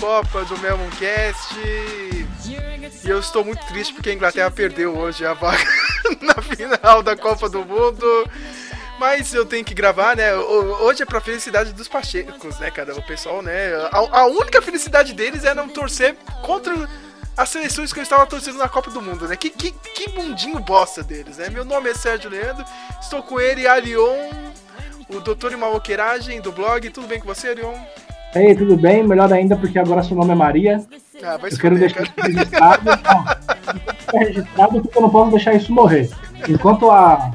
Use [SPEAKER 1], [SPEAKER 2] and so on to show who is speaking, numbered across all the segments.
[SPEAKER 1] Copa do Melmoncast. E eu estou muito triste porque a Inglaterra perdeu hoje a vaga na final da Copa do Mundo. Mas eu tenho que gravar, né? Hoje é pra felicidade dos pachecos, né, cara? O pessoal, né? A, a única felicidade deles é não torcer contra as seleções que eu estava torcendo na Copa do Mundo, né? Que, que, que bundinho bosta deles, né? Meu nome é Sérgio Leandro, estou com ele, Arion, o doutor em maloqueiragem do blog. Tudo bem com você, Arion?
[SPEAKER 2] Ei, tudo bem? Melhor ainda porque agora seu nome é Maria.
[SPEAKER 1] Ah,
[SPEAKER 2] eu quero deixar isso registrado. não, registrado porque eu não posso deixar isso morrer. Enquanto a,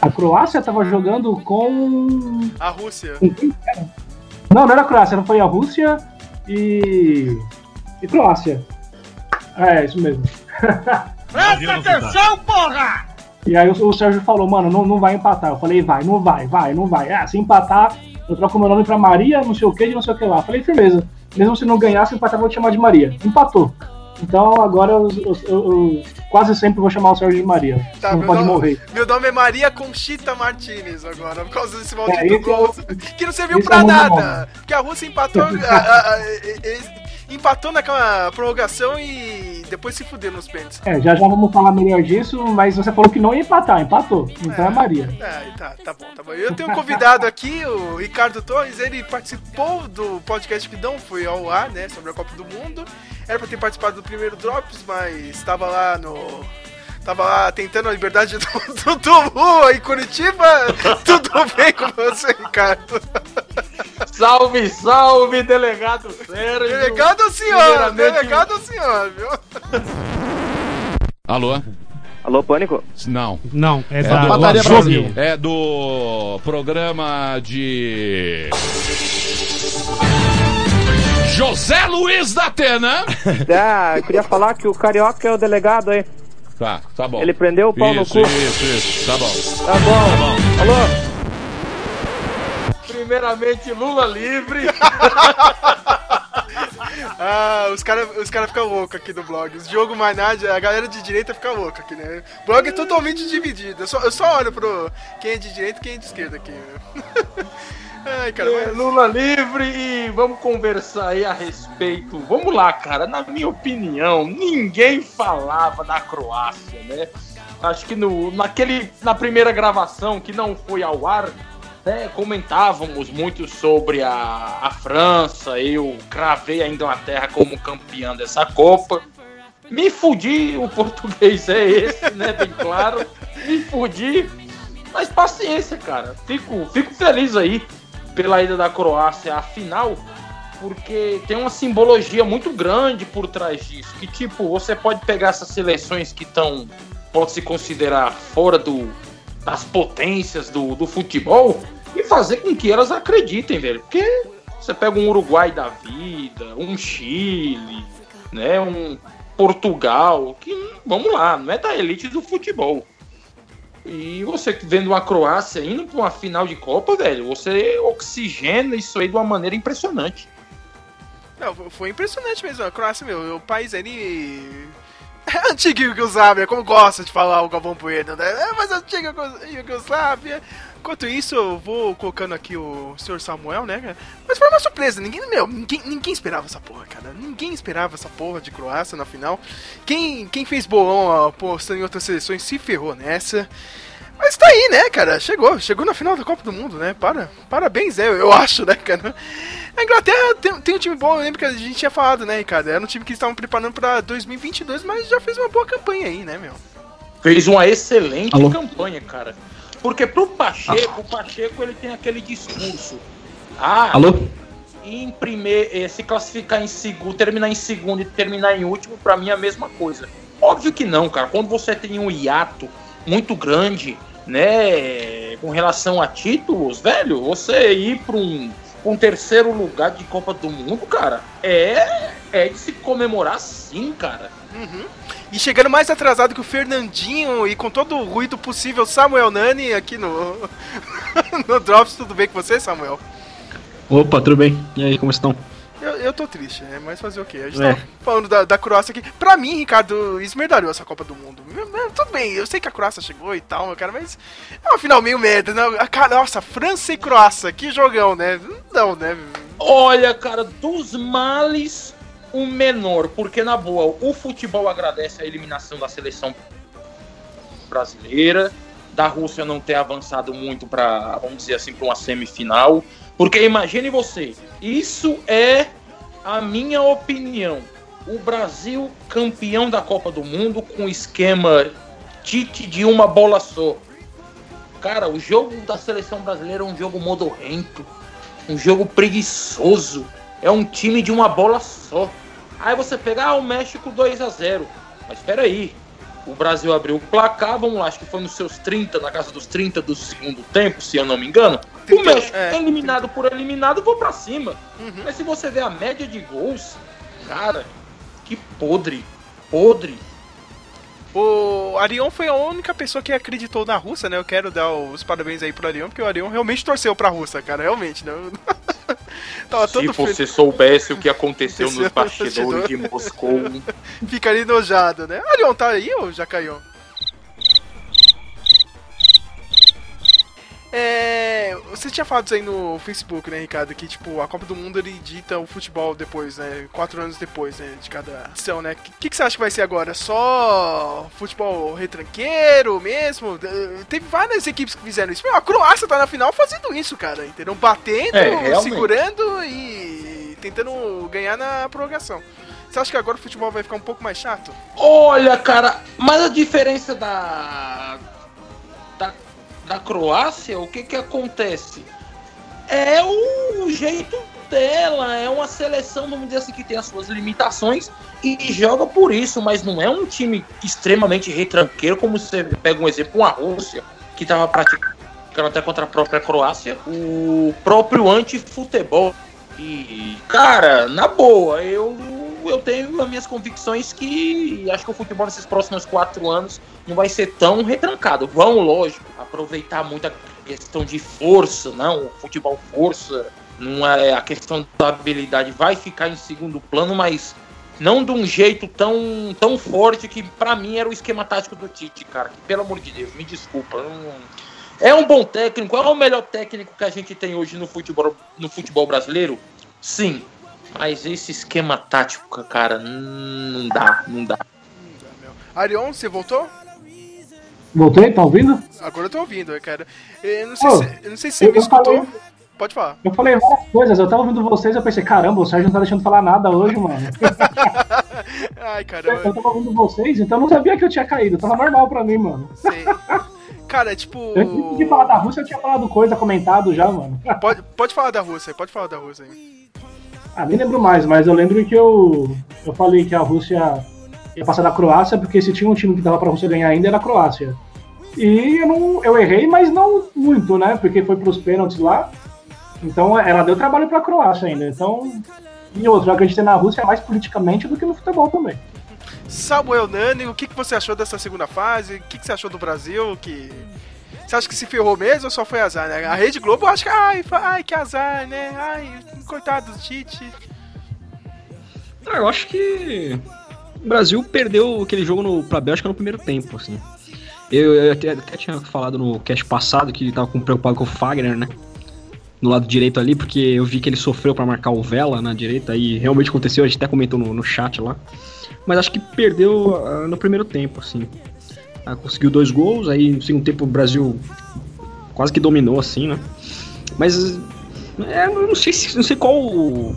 [SPEAKER 2] a Croácia estava jogando com.
[SPEAKER 1] A Rússia.
[SPEAKER 2] Não, não era a Croácia, não foi a Rússia e. e Croácia. É, isso mesmo.
[SPEAKER 3] Presta atenção, porra!
[SPEAKER 2] E aí o, o, Sérgio falou, mano, não, não vai empatar. Eu falei, vai, não vai, vai, não vai. Ah, se empatar, eu troco meu nome pra Maria, não sei o que, de não sei o que lá. Falei, firmeza. Mesmo se não ganhar, se empatar, eu vou te chamar de Maria. Empatou. Então agora eu, eu, eu, quase sempre vou chamar o Sérgio de Maria. Tá, não pode
[SPEAKER 1] nome,
[SPEAKER 2] morrer.
[SPEAKER 1] Meu nome é Maria Conchita Martinez agora, por causa desse maldito é, gol. É, que não serviu pra é nada. Que a Rússia empatou. a, a, a, empatou naquela prorrogação e depois se fudeu nos pênaltis.
[SPEAKER 2] É, já já vamos falar melhor disso, mas você falou que não ia empatar, empatou. Então é, é Maria.
[SPEAKER 1] É, tá, tá bom, tá bom. Eu tenho um convidado aqui, o Ricardo Torres, ele participou do podcast que não foi ao ar, né, sobre a Copa do Mundo. Era pra ter participado do primeiro Drops, mas estava lá no tava lá tentando a liberdade do, do, do em Curitiba. Tudo bem com você, Ricardo?
[SPEAKER 3] Salve, salve, delegado Sérgio!
[SPEAKER 1] Delegado senhor! Delegado senhor, viu?
[SPEAKER 4] Alô?
[SPEAKER 5] Alô, Pânico?
[SPEAKER 4] Não.
[SPEAKER 2] Não, é, é da do,
[SPEAKER 4] Brasil. É do programa de... José Luiz da Atena.
[SPEAKER 5] Ah, eu queria falar que o Carioca é o delegado aí.
[SPEAKER 4] Tá, tá bom.
[SPEAKER 5] Ele prendeu o pau
[SPEAKER 4] isso,
[SPEAKER 5] no cu.
[SPEAKER 4] Isso, isso, tá bom.
[SPEAKER 5] Tá bom. Tá bom. Alô?
[SPEAKER 3] Primeiramente, Lula livre.
[SPEAKER 1] ah, os caras os cara ficam loucos aqui no blog. Os Diogo Mainad, a galera de direita fica louca aqui, né? O blog é totalmente dividido. Eu só, eu só olho pro quem é de direita e quem é de esquerda aqui.
[SPEAKER 3] Ai, cara, mas... Lula livre e vamos conversar aí a respeito. Vamos lá, cara. Na minha opinião, ninguém falava da Croácia, né? Acho que no, naquele, na primeira gravação que não foi ao ar, né, comentávamos muito sobre a, a França. Eu cravei a Inglaterra como campeã dessa Copa. Me fudi, o português é esse, né? Bem claro. Me fudi. Mas paciência, cara. Fico, fico feliz aí pela ida da Croácia à final, porque tem uma simbologia muito grande por trás disso. Que tipo, você pode pegar essas seleções que estão, pode se considerar fora do, das potências do, do futebol e fazer com que elas acreditem, velho. Porque você pega um Uruguai da vida, um Chile, né, um Portugal, que vamos lá, não é da elite do futebol. E você vendo a Croácia indo para uma final de Copa, velho, você oxigena isso aí de uma maneira impressionante.
[SPEAKER 1] Não, foi impressionante mesmo. A Croácia, meu, o país ele. É antigo Yugoslávia, como gosta de falar o Galvão Bueno, né? É mais antigo Yugoslávia. Enquanto isso, eu vou colocando aqui o Sr. Samuel, né, Mas foi uma surpresa, ninguém, meu, ninguém, ninguém esperava essa porra, cara. Ninguém esperava essa porra de Croácia na final. Quem, quem fez bolão apostando em outras seleções se ferrou nessa. Mas tá aí, né, cara? Chegou, chegou na final da Copa do Mundo, né? Para, parabéns, né? Eu acho, né, cara? A Inglaterra tem, tem um time bom, eu lembro que a gente tinha falado, né, Ricardo? Era um time que estavam preparando pra 2022, mas já fez uma boa campanha aí, né, meu?
[SPEAKER 3] Fez uma excelente Alô? campanha, cara. Porque pro Pacheco, ah. o Pacheco ele tem aquele discurso. Ah,
[SPEAKER 2] Alô?
[SPEAKER 3] Em primeiro, eh, se classificar em segundo, terminar em segundo e terminar em último, para mim é a mesma coisa. Óbvio que não, cara. Quando você tem um hiato muito grande, né, com relação a títulos, velho, você ir para um, um terceiro lugar de Copa do Mundo, cara, é, é de se comemorar sim, cara.
[SPEAKER 1] Uhum. E chegando mais atrasado que o Fernandinho e com todo o ruído possível, Samuel Nani aqui no, no Drops. Tudo bem com você, Samuel?
[SPEAKER 2] Opa, tudo bem. E aí, como estão?
[SPEAKER 1] Eu, eu tô triste, é mas fazer o quê? A gente é. tá falando da, da Croácia aqui. Pra mim, Ricardo, esmerdalhou essa Copa do Mundo. Tudo bem, eu sei que a Croácia chegou e tal, cara, mas é uma final meio merda. Né? A, nossa, França e Croácia, que jogão, né? Não, né?
[SPEAKER 3] Olha, cara, dos males, o menor, porque na boa, o futebol agradece a eliminação da seleção brasileira, da Rússia não ter avançado muito para, vamos dizer assim, para uma semifinal. Porque imagine você, isso é a minha opinião. O Brasil campeão da Copa do Mundo com esquema Tite de uma bola só. Cara, o jogo da seleção brasileira é um jogo modorrento, um jogo preguiçoso. É um time de uma bola só. Aí você pega ah, o México 2 a 0 Mas espera aí, o Brasil abriu o placar, vamos lá, acho que foi nos seus 30, na casa dos 30 do segundo tempo, se eu não me engano. O México, é, eliminado por eliminado, vou para cima. Uhum. Mas se você vê a média de gols, cara, que podre, podre.
[SPEAKER 1] O Arion foi a única pessoa que acreditou na Rússia, né? Eu quero dar os parabéns aí pro Arion, porque o Arion realmente torceu pra Rússia, cara, realmente, né?
[SPEAKER 3] Tava Se você feliz. soubesse o que aconteceu nos bastidores de Moscou.
[SPEAKER 1] Ficaria enojado, né? Arion, tá aí ou já É, você tinha falado isso aí no Facebook, né, Ricardo? Que tipo, a Copa do Mundo ele dita o futebol depois, né? Quatro anos depois, né? De cada ação, né? O que, que, você acha que vai ser agora? Só futebol retranqueiro mesmo? Teve várias equipes que fizeram isso. Meu, a Croácia tá na final fazendo isso, cara. Entendeu? Batendo, é, segurando e tentando ganhar na prorrogação. Você acha que agora o futebol vai ficar um pouco mais chato?
[SPEAKER 3] Olha, cara, mas a diferença da da Croácia, o que que acontece? É o jeito dela, é uma seleção, vamos dizer assim, que tem as suas limitações e joga por isso, mas não é um time extremamente retranqueiro, como você pega um exemplo, uma Rússia, que estava praticando até contra a própria Croácia, o próprio anti-futebol. E, cara, na boa, eu eu tenho as minhas convicções que acho que o futebol nesses próximos quatro anos não vai ser tão retrancado. Vão, lógico, aproveitar muito a questão de força, não, o futebol força, não é a questão da habilidade vai ficar em segundo plano, mas não de um jeito tão, tão forte que para mim era o esquema tático do Tite, cara. Que, pelo amor de Deus, me desculpa. Não... É um bom técnico, é o melhor técnico que a gente tem hoje no futebol, no futebol brasileiro? Sim, mas esse esquema tático, cara, não dá, não dá.
[SPEAKER 1] Arion, você voltou?
[SPEAKER 2] Voltei, tá ouvindo?
[SPEAKER 1] Agora eu tô ouvindo, cara. Eu não sei, oh, se, eu não sei se você me escutou. Falei, Pode falar.
[SPEAKER 2] Eu falei várias coisas, eu tava ouvindo vocês eu pensei, caramba, o Sérgio não tá deixando falar nada hoje, mano.
[SPEAKER 1] Ai, caramba.
[SPEAKER 2] Eu tava ouvindo vocês, então eu não sabia que eu tinha caído. Tava normal pra mim, mano. Sei.
[SPEAKER 1] Cara, tipo.
[SPEAKER 2] Antes de falar da Rússia, eu tinha falado coisa, comentado já, mano.
[SPEAKER 1] Pode, pode falar da Rússia, pode falar da Rússia aí.
[SPEAKER 2] Ah, nem lembro mais, mas eu lembro que eu, eu falei que a Rússia ia passar da Croácia, porque se tinha um time que dava pra Rússia ganhar ainda era a Croácia. E eu, não, eu errei, mas não muito, né? Porque foi pros pênaltis lá. Então ela deu trabalho pra Croácia ainda. Então. E outro, eu acreditei na Rússia mais politicamente do que no futebol também.
[SPEAKER 1] Samuel Nani, o que, que você achou dessa segunda fase? O que, que você achou do Brasil? Que você acha que se ferrou mesmo ou só foi azar, né? A Rede Globo acho que, ai, ai, que azar, né? Ai, coitado do Tite.
[SPEAKER 6] Ah, eu acho que o Brasil perdeu aquele jogo no, pra Bélgica no primeiro tempo, assim. Eu, eu até, até, tinha falado no cast passado que tava preocupado com o Fagner, né? No lado direito ali, porque eu vi que ele sofreu para marcar o Vela na direita e realmente aconteceu, a gente até comentou no, no chat lá. Mas acho que perdeu uh, no primeiro tempo, assim. Ah, conseguiu dois gols, aí no segundo tempo o Brasil quase que dominou assim, né? Mas é, não sei se não sei qual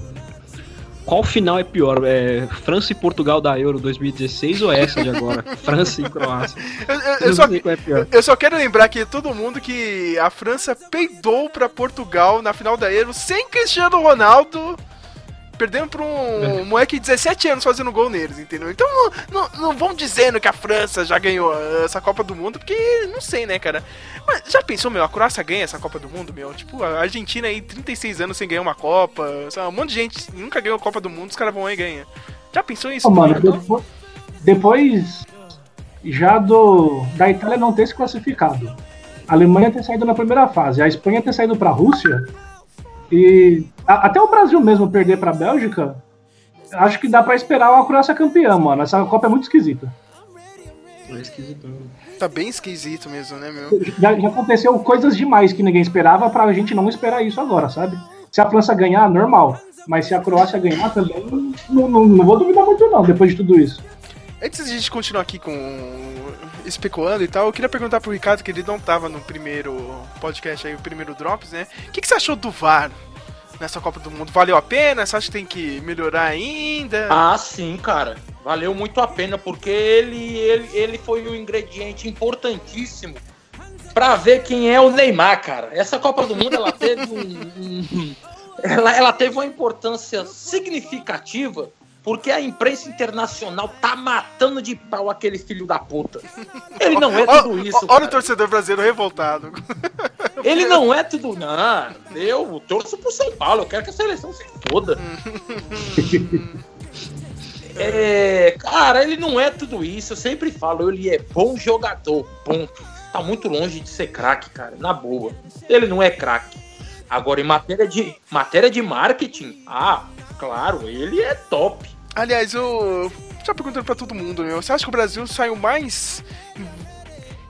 [SPEAKER 6] qual final é pior, é França e Portugal da Euro 2016 ou essa de agora? França e Croácia.
[SPEAKER 1] Eu, eu, eu, só, é eu, só, quero lembrar que todo mundo que a França peidou para Portugal na final da Euro sem Cristiano Ronaldo perdendo pra um, moleque de 17 anos fazendo gol neles, entendeu? Então não, não, não, vão dizendo que a França já ganhou essa Copa do Mundo, porque não sei, né, cara? Mas já pensou, meu, a Croácia ganha essa Copa do Mundo, meu? Tipo, a Argentina aí, 36 anos sem ganhar uma Copa, sabe? um monte de gente nunca ganhou a Copa do Mundo, os caras vão aí e ganham. Já pensou isso? Oh,
[SPEAKER 2] mano, depois, depois já do da Itália não ter se classificado, a Alemanha ter saído na primeira fase, a Espanha ter saído pra Rússia e a, até o Brasil mesmo perder pra Bélgica, acho que dá pra esperar a Croácia campeã, mano. Essa Copa é muito esquisita.
[SPEAKER 1] É esquisito. Tá bem esquisito mesmo, né, meu?
[SPEAKER 2] Já, já aconteceu coisas demais que ninguém esperava pra gente não esperar isso agora, sabe? Se a França ganhar, normal. Mas se a Croácia ganhar também, não, não, não vou duvidar muito não, depois de tudo isso.
[SPEAKER 1] Antes de a gente continuar aqui com especulando e tal, eu queria perguntar pro Ricardo, que ele não tava no primeiro podcast aí, o primeiro Drops, né? O que, que você achou do VAR nessa Copa do Mundo? Valeu a pena? Você acha que tem que melhorar ainda?
[SPEAKER 3] Ah, sim, cara. Valeu muito a pena, porque ele, ele, ele foi um ingrediente importantíssimo para ver quem é o Neymar, cara. Essa Copa do Mundo, ela teve um, um ela, ela teve uma importância significativa porque a imprensa internacional tá matando de pau aquele filho da puta. Ele não é tudo isso.
[SPEAKER 1] Olha o torcedor brasileiro revoltado.
[SPEAKER 3] Ele não é tudo. Não, eu torço pro São Paulo, eu quero que a seleção se foda. é, cara, ele não é tudo isso. Eu sempre falo, ele é bom jogador. Ponto. Tá muito longe de ser craque, cara. Na boa. Ele não é craque. Agora, em matéria de, matéria de marketing, ah, claro, ele é top.
[SPEAKER 1] Aliás, eu já perguntando para todo mundo, meu, você acha que o Brasil saiu mais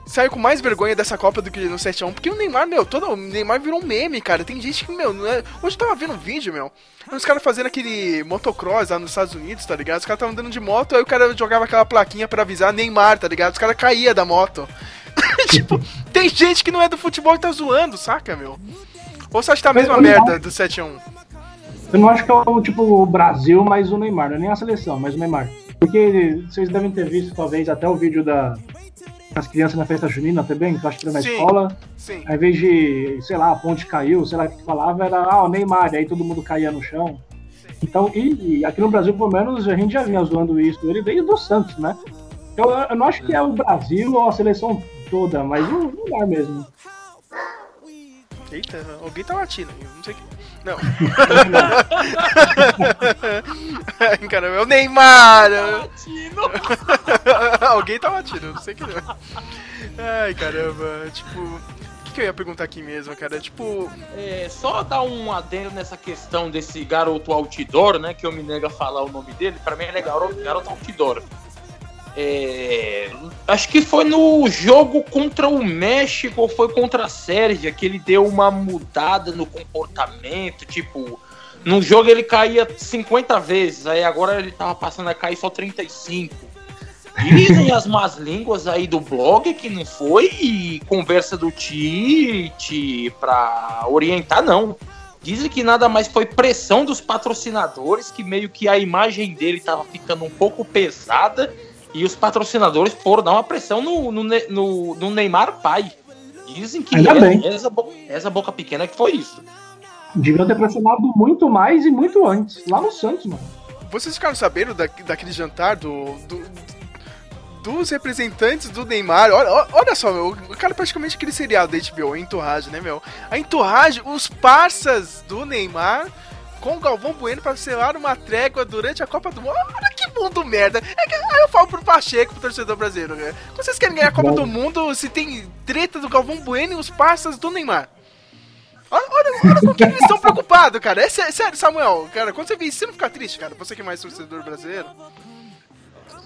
[SPEAKER 1] saiu com mais vergonha dessa Copa do que no 7x1, porque o Neymar, meu, todo o Neymar virou um meme, cara. Tem gente que, meu, é... hoje eu tava vendo um vídeo, meu, os caras fazendo aquele motocross lá nos Estados Unidos, tá ligado? Os caras estavam andando de moto, aí o cara jogava aquela plaquinha para avisar Neymar, tá ligado? Os caras caía da moto. tipo, tem gente que não é do futebol e tá zoando, saca, meu? Ou você acha que tá a mesma merda do 7x1?
[SPEAKER 2] Eu não acho que é o tipo o Brasil, mas o Neymar, não é nem a seleção, mas o Neymar. Porque vocês devem ter visto, talvez, até o vídeo da, das crianças na festa junina também, que eu acho que era na sim, escola. Sim. Ao invés de, sei lá, a ponte caiu, sei lá o que falava, era ah, o Neymar, e aí todo mundo caía no chão. Então, e, e, aqui no Brasil, pelo menos, a gente já vinha zoando isso, ele veio do Santos, né? Eu, eu não acho que é o Brasil ou a seleção toda, mas o Neymar mesmo.
[SPEAKER 1] Eita, alguém tá latindo, não sei o que. Não. Caramba, é o Neymar! Tá alguém tá latindo, não sei o que não. Ai, caramba, tipo. O que, que eu ia perguntar aqui mesmo, cara? Tipo.
[SPEAKER 3] É, só dar um adendo nessa questão desse garoto outdoor, né? Que eu me nego a falar o nome dele. Pra mim ele é garoto, garoto outdoor. É, acho que foi no jogo contra o México ou foi contra a Sérvia que ele deu uma mudada no comportamento. Tipo, no jogo ele caía 50 vezes, aí agora ele tava passando a cair só 35. Dizem as más línguas aí do blog que não foi conversa do Tite pra orientar, não. Dizem que nada mais foi pressão dos patrocinadores, que meio que a imagem dele tava ficando um pouco pesada e os patrocinadores foram dar uma pressão no, no, no, no Neymar pai. Dizem que é, essa, essa boca pequena que foi isso.
[SPEAKER 2] Deviam ter pressionado muito mais e muito antes, lá no Santos, mano.
[SPEAKER 1] Vocês ficaram sabendo da, daquele jantar do, do, dos representantes do Neymar? Olha, olha só, meu, o cara praticamente aquele seriado da HBO, a Entourage, né, meu? A Entourage, os parças do Neymar com o Galvão Bueno para selar uma trégua durante a Copa do Mundo. Olha que mundo merda. É que, aí eu falo pro Pacheco, pro torcedor brasileiro, né? Vocês querem ganhar a Copa do Mundo se tem treta do Galvão Bueno e os parças do Neymar? Olha, olha, olha com que eles estão preocupados, cara. É sério, Samuel, cara, quando você vê isso, você não fica triste, cara? Você que é mais torcedor brasileiro.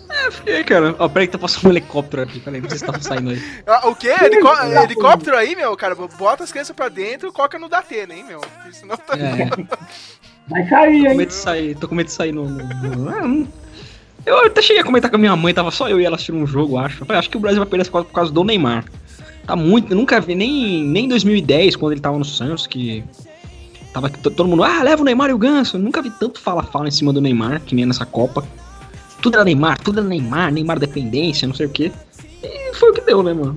[SPEAKER 6] É, fiquei, cara. Ó, peraí que tá passando um helicóptero aqui. Peraí, vocês estavam saindo aí.
[SPEAKER 1] Ah, o quê? Helicó helicóptero aí, meu, cara? Bota as crianças pra dentro e coloca no Datena, hein, meu? Senão tá...
[SPEAKER 2] É. Vai hein? Tô
[SPEAKER 6] com medo de sair, tô com medo de sair no. no. Ah, eu até cheguei a comentar com a minha mãe, tava só eu e ela assistindo um jogo, acho. Eu falei, acho que o Brasil vai perder essa Copa por causa do Neymar. Tá muito. Eu nunca vi, nem, nem em 2010, quando ele tava no Santos, que. Tava todo mundo, ah, leva o Neymar e o Ganso. Eu nunca vi tanto fala-fala em cima do Neymar, que nem nessa Copa. Tudo era Neymar, tudo era Neymar, Neymar dependência, não sei o quê. E foi o que deu, né, mano?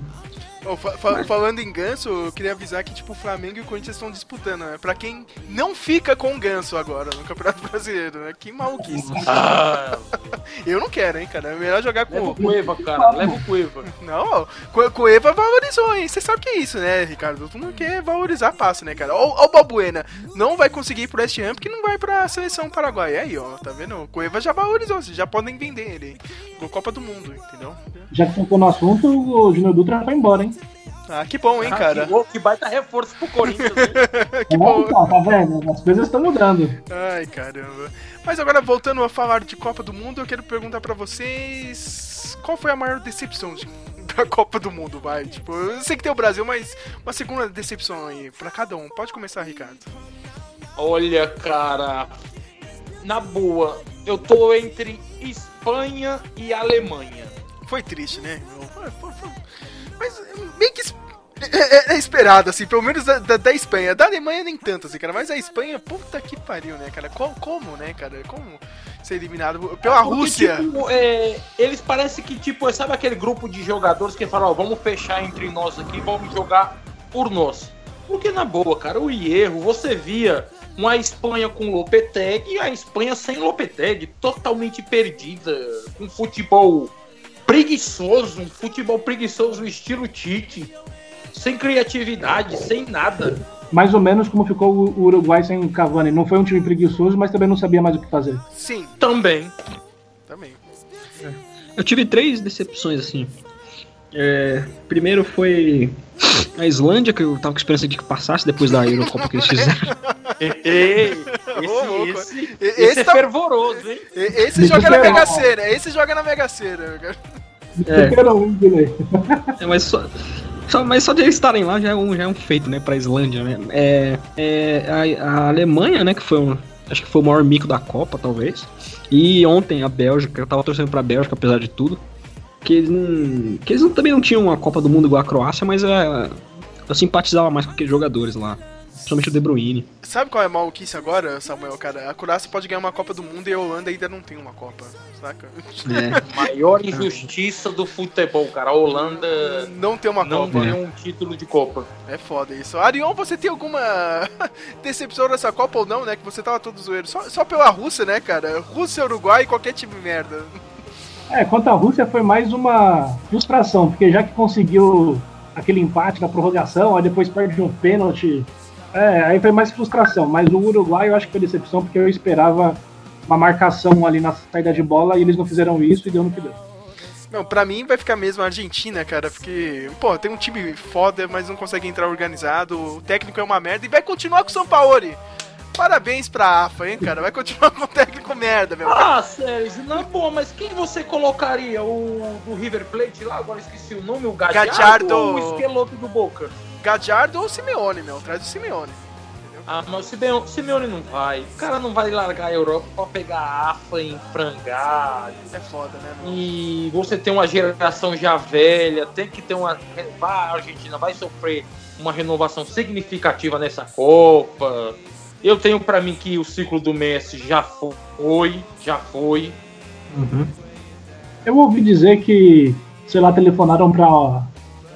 [SPEAKER 1] Oh, fa fa falando em ganso, eu queria avisar que tipo, o Flamengo e o Corinthians estão disputando, né? Pra quem não fica com o ganso agora no Campeonato Brasileiro, né? Que maluquice. Ah. eu não quero, hein, cara. É melhor jogar com
[SPEAKER 3] Leva o Cueva, cara. Leva o Cueva.
[SPEAKER 1] Não, o Cueva valorizou, hein? Você sabe que é isso, né, Ricardo? Todo mundo quer valorizar passo, né, cara? Ó, o Balbuena. Não vai conseguir ir pro West Ham porque não vai pra seleção paraguaia. Aí, ó, tá vendo? O Cueva já valorizou, vocês já podem vender ele, Copa do Mundo, entendeu?
[SPEAKER 2] Já que tocou no assunto, o Júnior Dutra foi embora, hein?
[SPEAKER 1] Ah, que bom, hein, ah, cara?
[SPEAKER 3] Que, bom, que baita reforço pro Corinthians,
[SPEAKER 2] que bom. Então, tá vendo? As coisas estão mudando.
[SPEAKER 1] Ai, caramba. Mas agora, voltando a falar de Copa do Mundo, eu quero perguntar para vocês... Qual foi a maior decepção de, da Copa do Mundo, vai? Tipo, eu sei que tem o Brasil, mas uma segunda decepção aí pra cada um. Pode começar, Ricardo.
[SPEAKER 3] Olha, cara, na boa, eu tô entre Espanha e Alemanha.
[SPEAKER 1] Foi triste, né? Foi, foi, foi. Mas meio que é, é, esperado, assim, pelo menos da, da, da, Espanha. Da Alemanha nem tanto, assim, cara. Mas a Espanha, puta que pariu, né, cara? Como, como né, cara? Como ser eliminado pela Porque, Rússia?
[SPEAKER 3] Tipo, é, eles parecem que, tipo, sabe aquele grupo de jogadores que falam, ó, vamos fechar entre nós aqui, vamos jogar por nós. Porque na boa, cara, o erro, você via uma Espanha com Lopetegui e a Espanha sem Lopetegui, totalmente perdida, com futebol preguiçoso, um futebol preguiçoso estilo Tite sem criatividade, sem nada.
[SPEAKER 2] Mais ou menos como ficou o Uruguai sem o Cavani. Não foi um time preguiçoso, mas também não sabia mais o que fazer.
[SPEAKER 1] Sim.
[SPEAKER 3] Também.
[SPEAKER 1] Também.
[SPEAKER 6] Eu tive três decepções, assim. É, primeiro foi a Islândia, que eu tava com esperança de que passasse depois da Eurocopa que eles fizeram.
[SPEAKER 3] Ei, esse, esse, esse, esse, é tá... fervoroso, hein?
[SPEAKER 1] Esse joga na Mega Sena, esse joga na Mega Sena.
[SPEAKER 6] É. é, mas só, só, mas só de eles estarem lá já é um, já é um feito, né, pra Islândia, né? É, é a, a, Alemanha, né, que foi um, acho que foi o maior mico da Copa, talvez. E ontem a Bélgica, eu tava torcendo pra Bélgica, apesar de tudo. Que eles não. Que eles não, também não tinham uma Copa do Mundo igual a Croácia, mas é, eu simpatizava mais com aqueles jogadores lá. Principalmente o De Bruyne.
[SPEAKER 1] Sabe qual é a maluquice agora, Samuel, cara? A Croácia pode ganhar uma Copa do Mundo e a Holanda ainda não tem uma Copa, saca?
[SPEAKER 3] É. Maior injustiça do futebol, cara. A Holanda
[SPEAKER 1] não tem uma
[SPEAKER 3] não
[SPEAKER 1] Copa.
[SPEAKER 3] Não tem um título de Copa.
[SPEAKER 1] É foda isso. Arion, você tem alguma decepção nessa Copa ou não, né? Que você tava todo zoeiro. Só, só pela Rússia, né, cara? Rússia, Uruguai, qualquer time merda.
[SPEAKER 2] É, quanto à Rússia foi mais uma frustração, porque já que conseguiu aquele empate na prorrogação, aí depois perde um pênalti é, aí foi mais frustração, mas o Uruguai eu acho que foi decepção porque eu esperava uma marcação ali na saída de bola e eles não fizeram isso e deu no que deu.
[SPEAKER 1] Não, pra mim vai ficar mesmo a Argentina, cara, porque, pô, tem um time foda, mas não consegue entrar organizado, o técnico é uma merda e vai continuar com o São Paulo. Parabéns pra AFA, hein, cara? Vai continuar com o técnico merda, meu.
[SPEAKER 3] Ah, Sérgio, não, pô, mas quem você colocaria? O do River Plate lá? Agora esqueci o nome, o Gadiardo, Gadiardo... ou o esqueloto do Boca?
[SPEAKER 1] Gadiardo ou Simeone, meu. Traz o Simeone.
[SPEAKER 3] Ah, mas o Simeone, Simeone não vai. O cara não vai largar a Europa pra pegar a AFA e frangar.
[SPEAKER 1] É foda, né?
[SPEAKER 3] Meu? E você tem uma geração já velha, tem que ter uma. A Argentina vai sofrer uma renovação significativa nessa Copa. Eu tenho para mim que o ciclo do Messi já foi, já foi.
[SPEAKER 2] Uhum. Eu ouvi dizer que, sei lá, telefonaram para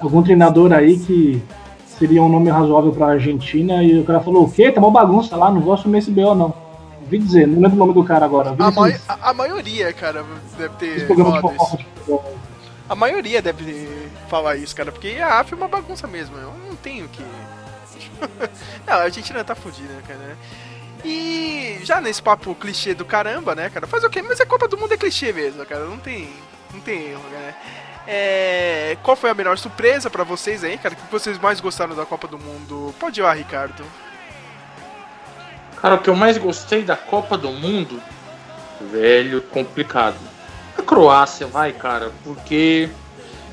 [SPEAKER 2] algum treinador aí que seria um nome razoável pra Argentina. E o cara falou: o quê? Tá uma bagunça lá, não vou assumir esse BO, não. Ouvi dizer, não lembro o nome do cara agora.
[SPEAKER 1] A, mai a, a, maioria, cara, deve ter. De a maioria deve falar isso, cara, porque a AF é uma bagunça mesmo. Eu não tenho que. não, a Argentina tá fodida, cara. E já nesse papo clichê do caramba, né, cara? Faz o quê? Mas a Copa do Mundo é clichê mesmo, cara. Não tem. Não tem erro, né? É, qual foi a melhor surpresa para vocês aí, cara? O que vocês mais gostaram da Copa do Mundo? Pode ir lá, Ricardo.
[SPEAKER 3] Cara, o que eu mais gostei da Copa do Mundo, velho, complicado. A Croácia, vai, cara, porque,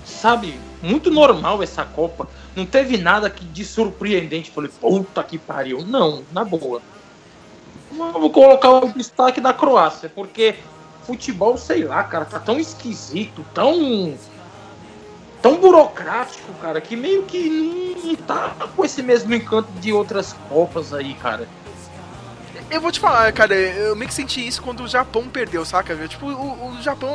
[SPEAKER 3] sabe, muito normal essa Copa. Não teve nada que de surpreendente. Falei, puta que pariu. Não, na boa. Eu vou colocar o destaque da Croácia, porque futebol, sei lá, cara, tá tão esquisito, tão tão burocrático, cara, que meio que não tá com esse mesmo encanto de outras copas aí, cara.
[SPEAKER 1] Eu vou te falar, cara, eu meio que senti isso quando o Japão perdeu, saca? Tipo, o, o Japão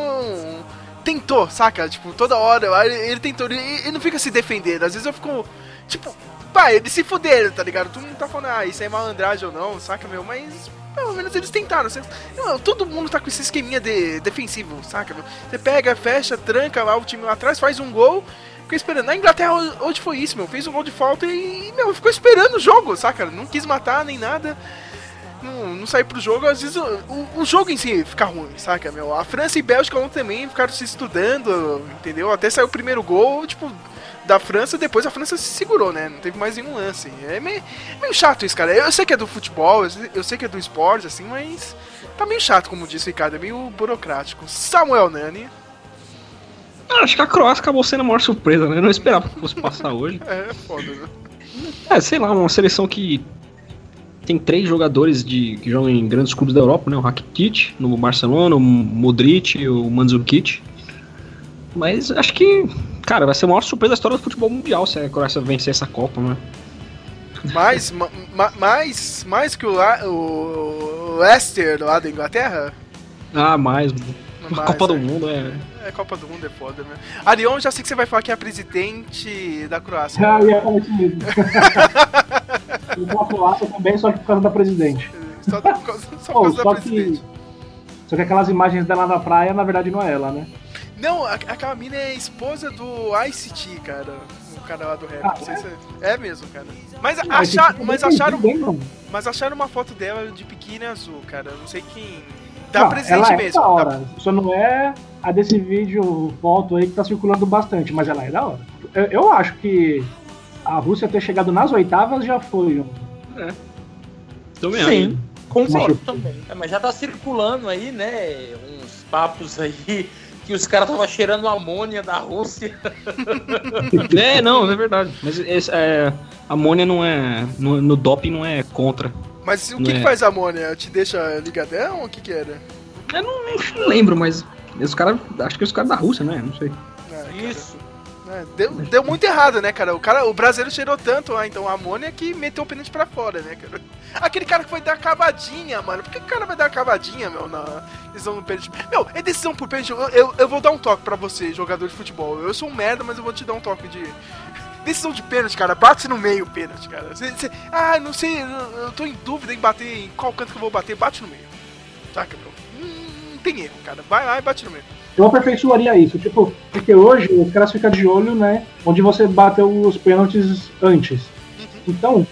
[SPEAKER 1] tentou, saca? Tipo, toda hora, ele tentou, ele, ele não fica se defendendo. Às vezes eu fico, tipo, pai, eles se fuderam, tá ligado? Tu não tá falando, ah, isso é malandragem ou não, saca, meu? Mas pelo menos eles tentaram. Não, todo mundo tá com esse esqueminha de defensivo, saca? Você pega, fecha, tranca lá o time lá atrás, faz um gol. Ficou esperando. Na Inglaterra, hoje foi isso, meu. Fez um gol de falta e, meu, ficou esperando o jogo, saca? Não quis matar nem nada. Não, não sair pro jogo. Às vezes o, o, jogo em si fica ruim, saca, meu? A França e Bélgica ontem também ficaram se estudando, entendeu? Até saiu o primeiro gol, tipo, da França, depois a França se segurou, né? Não teve mais nenhum lance. É meio, meio chato isso, cara. Eu sei que é do futebol, eu sei que é do esporte, assim, mas tá meio chato, como disse o Ricardo, é meio burocrático. Samuel Nani.
[SPEAKER 6] Ah, acho que a Croácia acabou sendo a maior surpresa, né? Eu não esperava que fosse passar hoje.
[SPEAKER 1] é, foda, né?
[SPEAKER 6] É, sei lá, uma seleção que tem três jogadores de, que jogam em grandes clubes da Europa, né? O Rakitic no Barcelona, o Modric, o Mandzukic. Mas acho que, cara, vai ser a maior surpresa da história do futebol mundial se a Croácia vencer essa Copa, né?
[SPEAKER 1] Mais, ma, mais, mais que o, o Leicester lá da Inglaterra?
[SPEAKER 6] Ah, mais. mais Copa é. do Mundo é.
[SPEAKER 1] É, Copa do Mundo é foda mesmo. Arion, já sei que você vai falar que é a presidente da Croácia.
[SPEAKER 2] Ah, ia falar isso mesmo. Eu vou Croácia também, só que por causa da presidente.
[SPEAKER 1] Só, da, só por causa da presidente.
[SPEAKER 2] Que, só que aquelas imagens dela na praia, na verdade, não é ela, né?
[SPEAKER 1] Não, aquela mina é esposa do ICT, cara. O cara lá do rap. Ah, é? Se é... é? mesmo, cara. Mas, não, achar, mas acharam. Bem, mas acharam uma foto dela de biquíni azul, cara. Não sei quem. Da não, presidente
[SPEAKER 2] ela é
[SPEAKER 1] mesmo.
[SPEAKER 2] Da hora. Da... Só não é a desse vídeo, foto aí que tá circulando bastante, mas ela é da hora. Eu, eu acho que a Rússia ter chegado nas oitavas já foi.
[SPEAKER 3] É. Também Sim, concordo também. É, mas já tá circulando aí, né? Uns papos aí que os caras estavam cheirando amônia da Rússia.
[SPEAKER 6] é, não, é verdade. Mas esse, é, amônia não é. No, no doping não é contra.
[SPEAKER 1] Mas o que, é. que faz amônia? Te deixa ligadão ou o que, que era?
[SPEAKER 6] Eu não, não lembro, mas os caras. Acho que os caras da Rússia, né? Não sei.
[SPEAKER 1] É, Isso. É, deu, deu muito errado, né, cara? O, cara? o brasileiro cheirou tanto lá, então a amônia que meteu o pênalti pra fora, né, cara? Aquele cara que foi dar cavadinha, mano. Por que o cara vai dar cavadinha, meu, na decisão do pênalti? Meu, é decisão por pênalti. Eu, eu, eu, vou dar um toque pra você, jogador de futebol. Eu sou um merda, mas eu vou te dar um toque de. Decisão de pênalti, cara. Bate no meio o pênalti, cara. Cê, cê... ah, não sei, eu tô em dúvida em bater em qual canto que eu vou bater. Bate no meio. Saca, meu? Tem erro, cara. Vai lá e bate no meio.
[SPEAKER 2] Eu aperfeiçoaria isso, tipo, porque hoje os caras ficam de olho, né? Onde você bateu os pênaltis antes. Uhum. Então,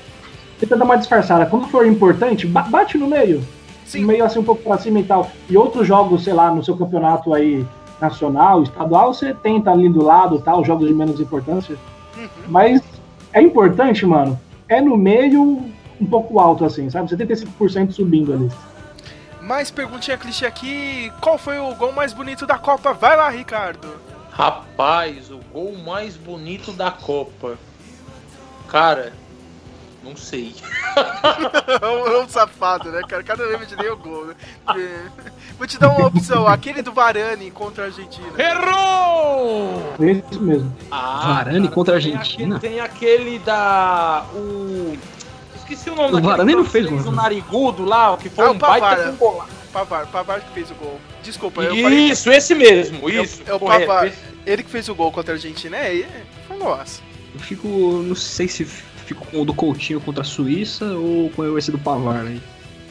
[SPEAKER 2] tenta dar uma disfarçada. Quando for importante, bate no meio. Sim. Meio assim um pouco pra cima e tal. E outros jogos, sei lá, no seu campeonato aí nacional, estadual, você tenta ali do lado, tal, jogos de menos importância. Uhum. Mas é importante, mano. É no meio um pouco alto, assim, sabe? 75% subindo ali.
[SPEAKER 1] Mais perguntinha clichê aqui. Qual foi o gol mais bonito da Copa? Vai lá, Ricardo.
[SPEAKER 3] Rapaz, o gol mais bonito da Copa. Cara, não sei.
[SPEAKER 1] é um safado, né, cara? Cada lembra de nem o gol, né? Vou te dar uma opção. Aquele do Varane contra a Argentina.
[SPEAKER 3] Errou!
[SPEAKER 2] Esse mesmo.
[SPEAKER 6] Ah, Varane cara, contra a Argentina?
[SPEAKER 3] Tem aquele, tem aquele da... O esqueci o nome
[SPEAKER 6] o Varane não fez,
[SPEAKER 3] o narigudo lá, que foi ah, um baita com
[SPEAKER 1] gol Pavar, Pavar que fez o gol. Desculpa,
[SPEAKER 3] eu falei... Isso, esse mesmo, isso.
[SPEAKER 1] É o Pavar. Ele que fez o gol contra a Argentina, é, foi um golaço.
[SPEAKER 6] Eu fico, não sei se fico com o do Coutinho contra a Suíça ou com esse do Pavar aí.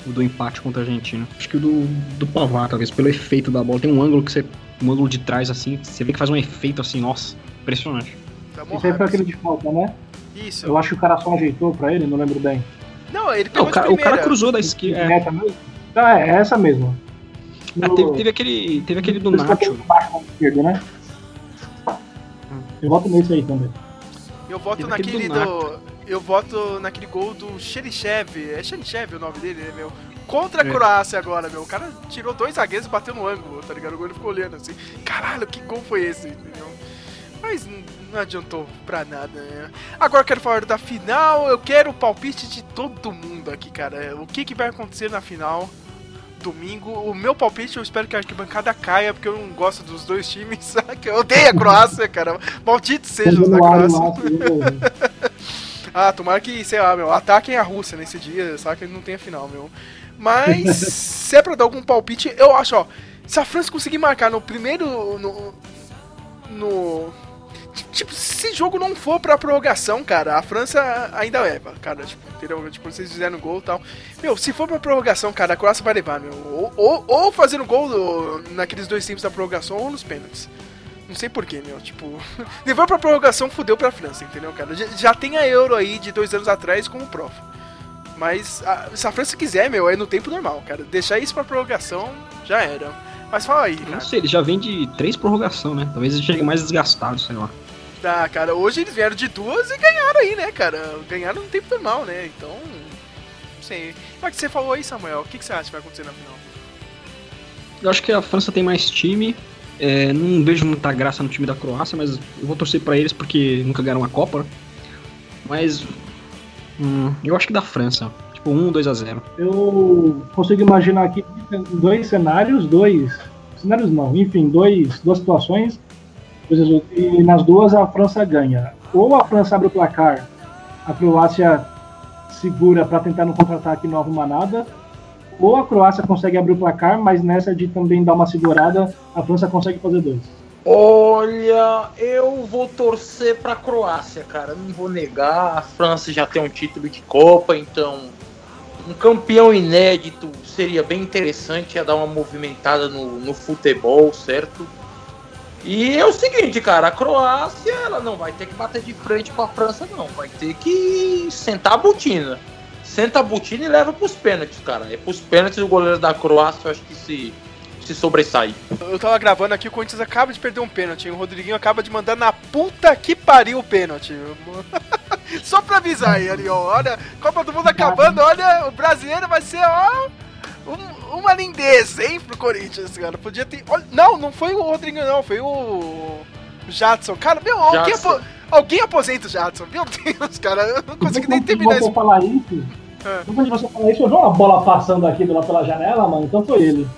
[SPEAKER 6] O do empate contra a Argentina. Acho que o do, do Pavar, talvez, pelo efeito da bola. Tem um ângulo que você. Um ângulo de trás assim, você vê que faz um efeito assim, nossa, impressionante.
[SPEAKER 2] Tá Isso aí foi aquele de falta, né? Isso. Eu acho que o cara só ajeitou pra ele, não lembro bem.
[SPEAKER 1] Não, ele pegou
[SPEAKER 6] não, o, cara, o cara cruzou da esquerda. É.
[SPEAKER 2] Reta mesmo? Ah, é, é essa mesmo.
[SPEAKER 6] Ah, no... teve, teve, aquele, teve aquele do Nacho.
[SPEAKER 2] Esquerdo, né? Eu voto nesse aí também.
[SPEAKER 1] Eu voto teve naquele do, do eu voto naquele gol do Xerichev. É Xerichev o nome dele, né, meu? Contra a é. Croácia agora, meu. O cara tirou dois zagueiros e bateu no ângulo, tá ligado? O gol ele ficou olhando assim. Caralho, que gol foi esse? Entendeu? Mas não adiantou pra nada, né? Agora eu quero falar da final, eu quero o palpite de todo mundo aqui, cara. O que, que vai acontecer na final? Domingo, o meu palpite eu espero que a arquibancada caia, porque eu não gosto dos dois times, que eu odeio a Croácia, cara. Maldito seja os da Croácia. ah, tomara que, sei lá, meu, ataquem a Rússia nesse dia, sabe que ele não tenha final, meu. Mas, se é pra dar algum palpite, eu acho, ó, se a França conseguir marcar no primeiro. no. no Tipo, se esse jogo não for pra prorrogação, cara, a França ainda leva, cara. Tipo, entendeu? Tipo, vocês fizeram gol e tal. Meu, se for pra prorrogação, cara, a Croácia vai levar, meu. Ou, ou, ou fazendo gol do, naqueles dois times da prorrogação ou nos pênaltis. Não sei porquê, meu. Tipo, levou pra prorrogação, fudeu pra França, entendeu, cara? Já, já tem a Euro aí de dois anos atrás como prova. Mas a, se a França quiser, meu, é no tempo normal, cara. Deixar isso pra prorrogação já era. Mas fala aí, cara.
[SPEAKER 6] Não sei, ele já vem de três prorrogação, né? Talvez ele chegue mais desgastado, sei lá.
[SPEAKER 1] Tá, cara, hoje eles vieram de duas e ganharam aí, né, cara? Ganharam no tempo normal, né? Então. Não sei. Mas que você falou aí, Samuel, o que, que você acha que vai acontecer na final?
[SPEAKER 6] Eu acho que a França tem mais time. É, não vejo muita graça no time da Croácia, mas eu vou torcer para eles porque nunca ganharam uma Copa. Mas. Hum, eu acho que da França. Tipo 1, 2 a 0
[SPEAKER 2] Eu consigo imaginar aqui dois cenários, dois. Cenários não, enfim, dois, duas situações. E nas duas a França ganha. Ou a França abre o placar, a Croácia segura para tentar no contra-ataque não arruma nada. Ou a Croácia consegue abrir o placar, mas nessa de também dar uma segurada, a França consegue fazer dois.
[SPEAKER 3] Olha, eu vou torcer pra Croácia, cara. Não vou negar. A França já tem um título de Copa, então um campeão inédito seria bem interessante, ia dar uma movimentada no, no futebol, certo? E é o seguinte, cara, a Croácia ela não vai ter que bater de frente com a França, não. Vai ter que sentar a botina. Senta a botina e leva pros pênaltis, cara. É pros pênaltis o goleiro da Croácia, eu acho que se se sobressair.
[SPEAKER 1] Eu tava gravando aqui, o Corinthians acaba de perder um pênalti. O Rodriguinho acaba de mandar na puta que pariu o pênalti. Só pra avisar aí, Ariel. Olha, Copa do Mundo acabando, olha, o brasileiro vai ser, ó. Um, uma lindeza, hein, pro Corinthians, cara. Podia ter. Olha, não, não foi o Rodriguinho, não, foi o. Jadson. Cara, meu, alguém, apo... alguém aposenta o Jadson. Meu Deus, cara, eu não consegui nem terminar
[SPEAKER 2] isso. falar isso, é. quando você falar isso, eu vi uma bola passando aqui pela janela, mano, então foi ele.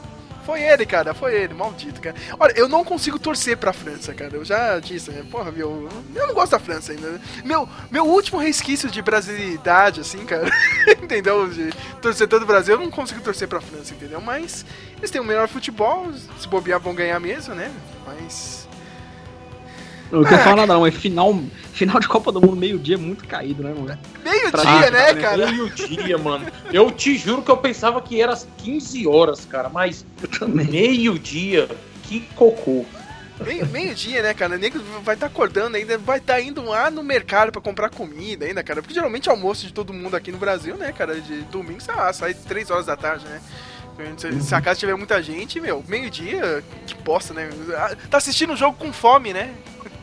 [SPEAKER 1] Foi ele, cara, foi ele, maldito, cara. Olha, eu não consigo torcer pra França, cara. Eu já disse, né? Porra, meu. Eu não gosto da França ainda. Meu, meu último resquício de brasilidade, assim, cara. entendeu? De torcedor do Brasil, eu não consigo torcer pra França, entendeu? Mas eles têm o melhor futebol, se bobear vão ganhar mesmo, né? Mas
[SPEAKER 6] não quero falar nada, não. É final, final de Copa do Mundo, meio-dia, muito caído, né, mano?
[SPEAKER 1] Meio-dia, né, cara?
[SPEAKER 3] Meio-dia, mano. Eu te juro que eu pensava que era às 15 horas, cara, mas meio-dia, que cocô.
[SPEAKER 1] Meio, meio-dia, né, cara? O nego vai estar tá acordando ainda, vai estar tá indo lá no mercado para comprar comida ainda, cara. Porque geralmente é almoço de todo mundo aqui no Brasil, né, cara? De domingo, sei lá, sai 3 horas da tarde, né? Se, se a casa tiver muita gente, meu, meio-dia, que bosta, né? Tá assistindo o jogo com fome, né?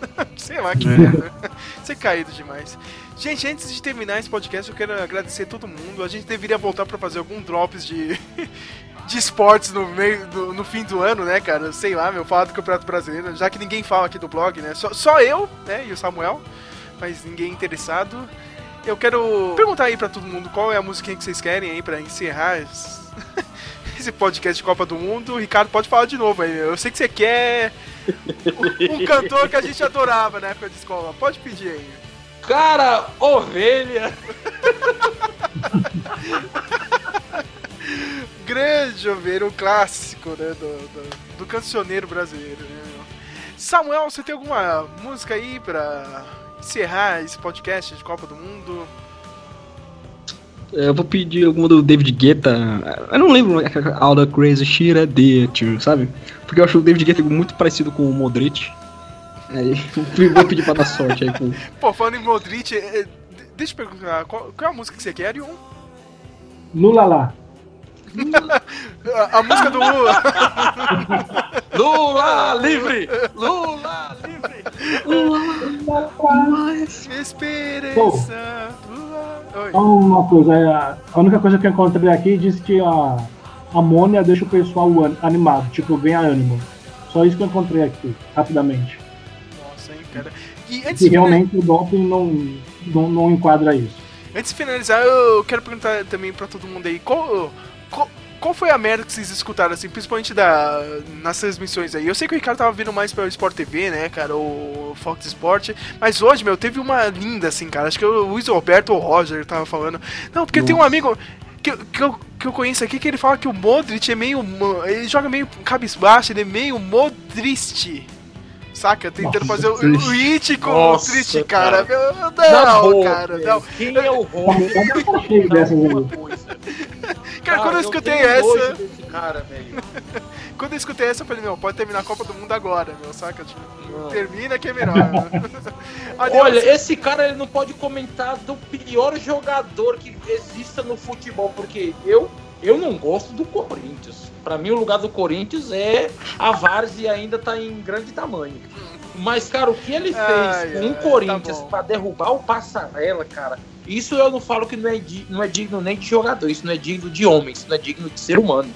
[SPEAKER 1] Sei lá que merda. Você é caído demais. Gente, antes de terminar esse podcast, eu quero agradecer a todo mundo. A gente deveria voltar para fazer algum drops de, de esportes no meio do, no fim do ano, né, cara? Sei lá, meu, falar do Campeonato Brasileiro, já que ninguém fala aqui do blog, né? Só, só eu, né, e o Samuel, mas ninguém interessado. Eu quero perguntar aí para todo mundo qual é a musiquinha que vocês querem aí para encerrar esse podcast de Copa do Mundo. Ricardo pode falar de novo aí. Eu sei que você quer um cantor que a gente adorava na época de escola. Pode pedir aí.
[SPEAKER 3] Cara, ovelha!
[SPEAKER 1] Grande ovelha, um clássico, né? Do, do, do cancioneiro brasileiro, né? Samuel, você tem alguma música aí pra encerrar esse podcast de Copa do Mundo?
[SPEAKER 6] Eu vou pedir alguma do David Guetta. Eu não lembro All the Crazy Shit I Did, sabe? Porque eu acho o David Guetta muito parecido com o Modric. Aí vou pedir pra dar sorte aí com.
[SPEAKER 1] Pô, falando em Modric, é, deixa eu perguntar, qual, qual, é a música que você quer, Arion?
[SPEAKER 2] Lula lá.
[SPEAKER 1] a, a música do Lula.
[SPEAKER 3] Lula livre! Lula livre!
[SPEAKER 1] Lula, esperança.
[SPEAKER 2] Oi. Uma coisa, é, a única coisa que eu encontrei aqui diz que a amônia deixa o pessoal animado, tipo, ganha ânimo. Só isso que eu encontrei aqui, rapidamente.
[SPEAKER 1] Nossa, hein, cara. E,
[SPEAKER 2] antes e realmente o doping não, não, não enquadra isso.
[SPEAKER 1] Antes de finalizar, eu quero perguntar também pra todo mundo aí, qual, qual, qual foi a merda que vocês escutaram, assim, principalmente da, nas transmissões aí? Eu sei que o Ricardo tava vindo mais pelo Sport TV, né, cara, o Fox Sport, mas hoje, meu, teve uma linda, assim, cara, acho que o Luiz Roberto ou o Roger tava falando. Não, porque Nossa. tem um amigo que, que, eu, que eu conheço aqui que ele fala que o Modric é meio. Ele joga meio cabisbaixo, ele é meio modriste saca? Tentando fazer o, o It com Nossa, o triste, cara. cara. Meu, não, boa, cara, não.
[SPEAKER 3] Quem é o Rony?
[SPEAKER 1] cara, quando eu escutei essa. Cara, quando eu escutei essa, eu falei, não, pode terminar a Copa do Mundo agora, meu, saca? Tipo, termina que é melhor.
[SPEAKER 3] Olha, esse cara ele não pode comentar do pior jogador que exista no futebol, porque eu eu não gosto do Corinthians. Para mim, o lugar do Corinthians é a Várzea ainda tá em grande tamanho. Mas, cara, o que ele fez ai, com o tá Corinthians tá para derrubar o Passarela, cara, isso eu não falo que não é, não é digno nem de jogador, isso não é digno de homem, isso não é digno de ser humano.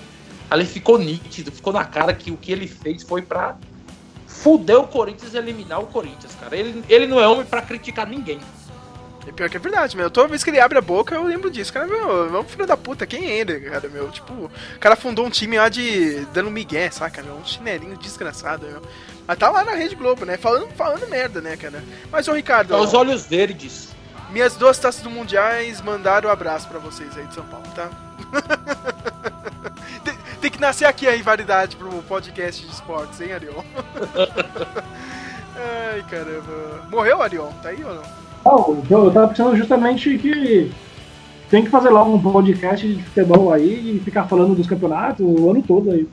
[SPEAKER 3] Ali ficou nítido, ficou na cara que o que ele fez foi pra fuder o Corinthians e eliminar o Corinthians, cara. Ele, ele não é homem para criticar ninguém.
[SPEAKER 1] É pior que é verdade, meu. Toda vez que ele abre a boca, eu lembro disso. Cara, meu, vamos filho da puta, quem é ele, cara, meu? Tipo, o cara fundou um time lá de dando migué, saca, meu? Um chinelinho desgraçado, meu. Mas tá lá na Rede Globo, né? Falando, falando merda, né, cara? Mas, ô Ricardo.
[SPEAKER 3] Tá os olhos verdes.
[SPEAKER 1] Minhas duas taças do Mundiais mandaram um abraço pra vocês aí de São Paulo, tá? tem, tem, que nascer aqui a rivalidade pro podcast de esportes, hein, Arion? Ai, caramba. Morreu, Arion? Tá aí ou não?
[SPEAKER 2] Não, eu tava pensando justamente que tem que fazer logo um podcast de futebol aí e ficar falando dos campeonatos o ano todo aí.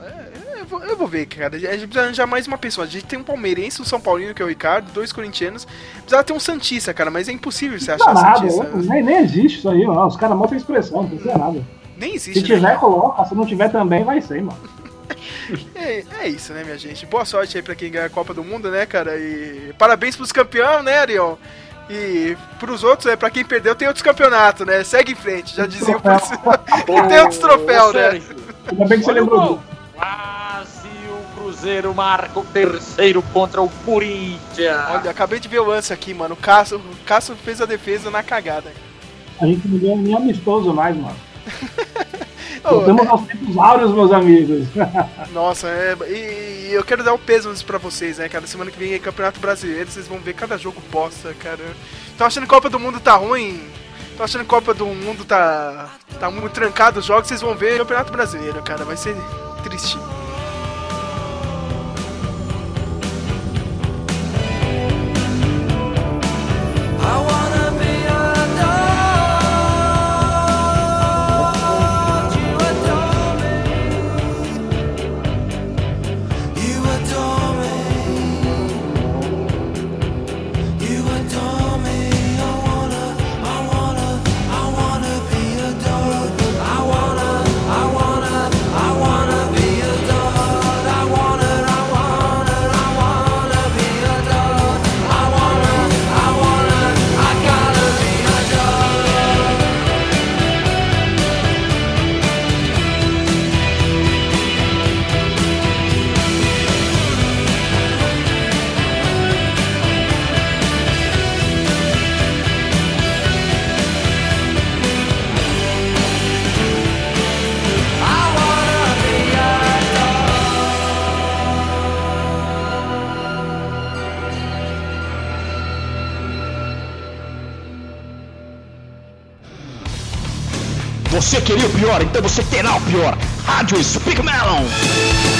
[SPEAKER 1] É, eu, vou, eu vou ver, cara. A gente precisa arranjar mais uma pessoa. A gente tem um palmeirense, um São Paulino, que é o Ricardo, dois corintianos. Precisa ter um Santista, cara, mas é impossível você achar
[SPEAKER 2] nada,
[SPEAKER 1] Santista.
[SPEAKER 2] Nem, nem existe isso aí, mano. Os caras mostram expressão, não precisa nada.
[SPEAKER 1] Nem existe.
[SPEAKER 2] Se tiver, né? coloca. Se não tiver também, vai ser, mano.
[SPEAKER 1] É, é, isso, né, minha gente? Boa sorte aí pra quem ganha a Copa do Mundo, né, cara? E parabéns pros campeões, né, Arion? E pros outros, é, pra quem perdeu, tem outros campeonatos, né? Segue em frente, já dizia o Tem outros troféus, né?
[SPEAKER 2] Ainda bem que você lembrou.
[SPEAKER 3] Quase o Cruzeiro marca o terceiro contra o Corinthians.
[SPEAKER 1] Olha, acabei de ver o lance aqui, mano. O Cássio, o Cássio fez a defesa na cagada.
[SPEAKER 2] A gente não ganha nem amistoso mais, mano. Voltamos aos tempos áureos, meus amigos.
[SPEAKER 1] Nossa, é, e, e, eu quero dar um peso pra vocês, né, cara? Semana que vem é Campeonato Brasileiro, vocês vão ver cada jogo bosta, cara. Tô achando que Copa do Mundo tá ruim. Tô achando que Copa do Mundo tá, tá muito trancado os jogos, vocês vão ver Campeonato Brasileiro, cara. Vai ser triste.
[SPEAKER 7] Pior, então você terá o pior. Rádio Speak Melon.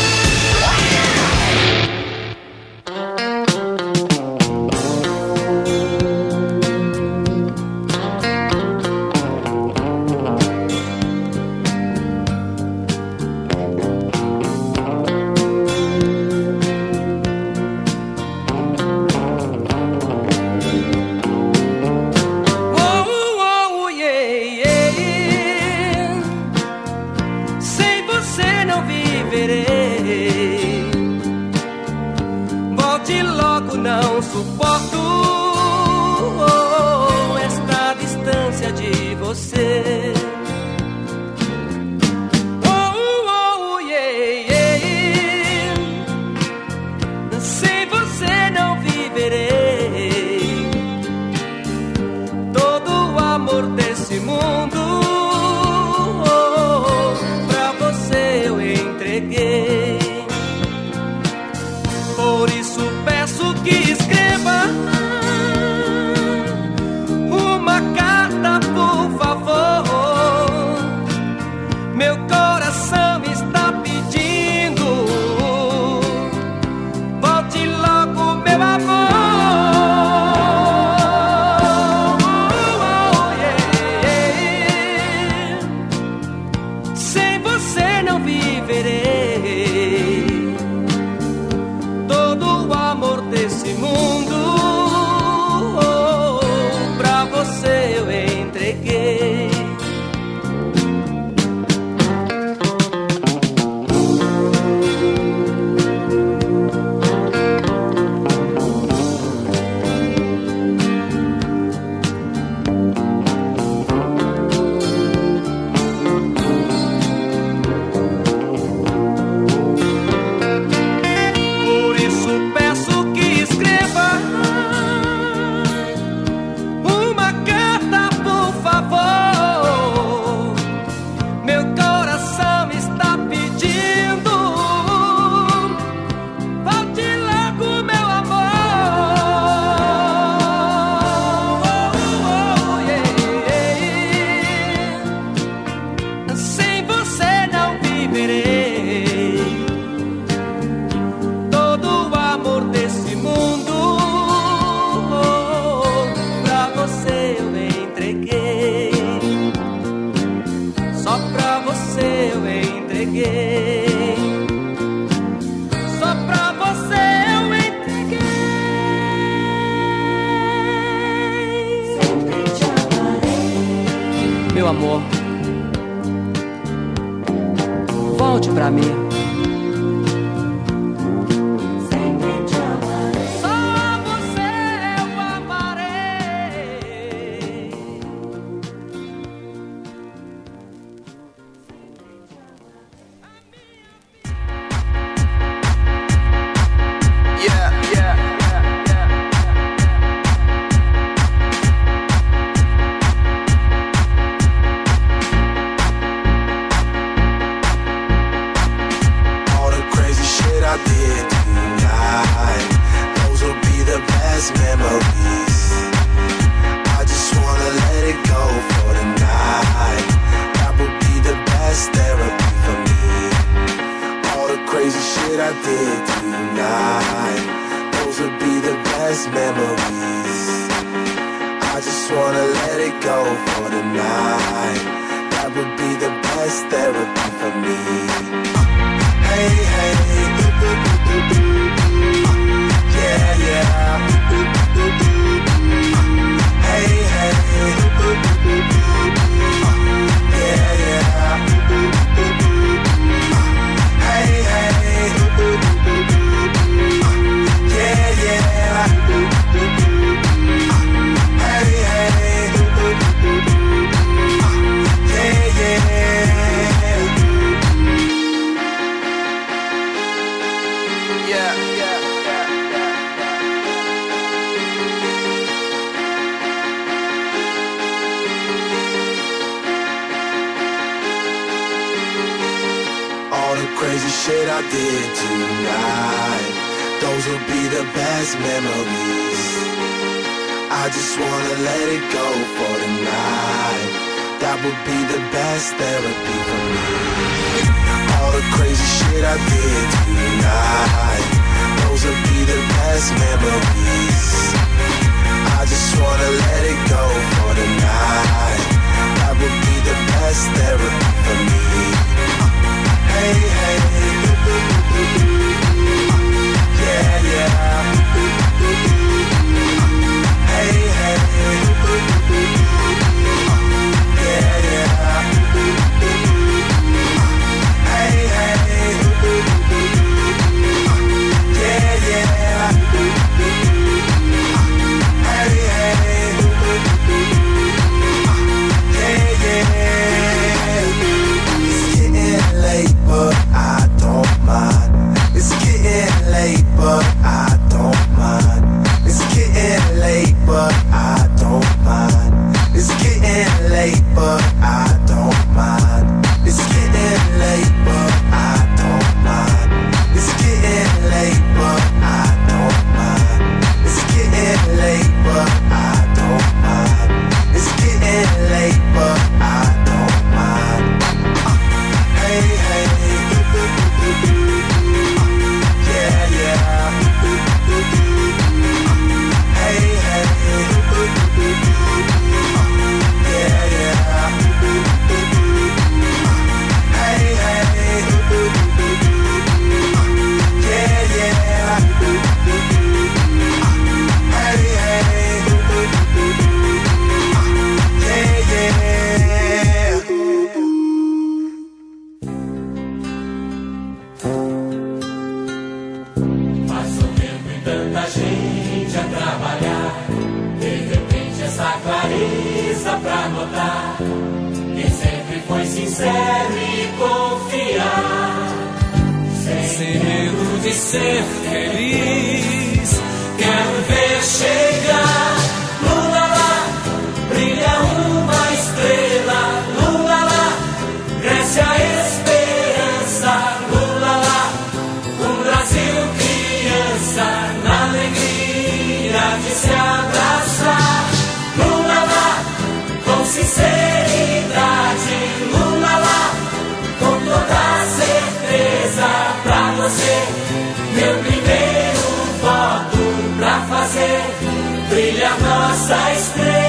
[SPEAKER 8] Só pra você eu entreguei. Sempre te amarei. Meu amor, volte pra mim. essa clareza pra notar que sempre foi sincero e confiar, sem, sem medo de ser feliz. Sai estrela.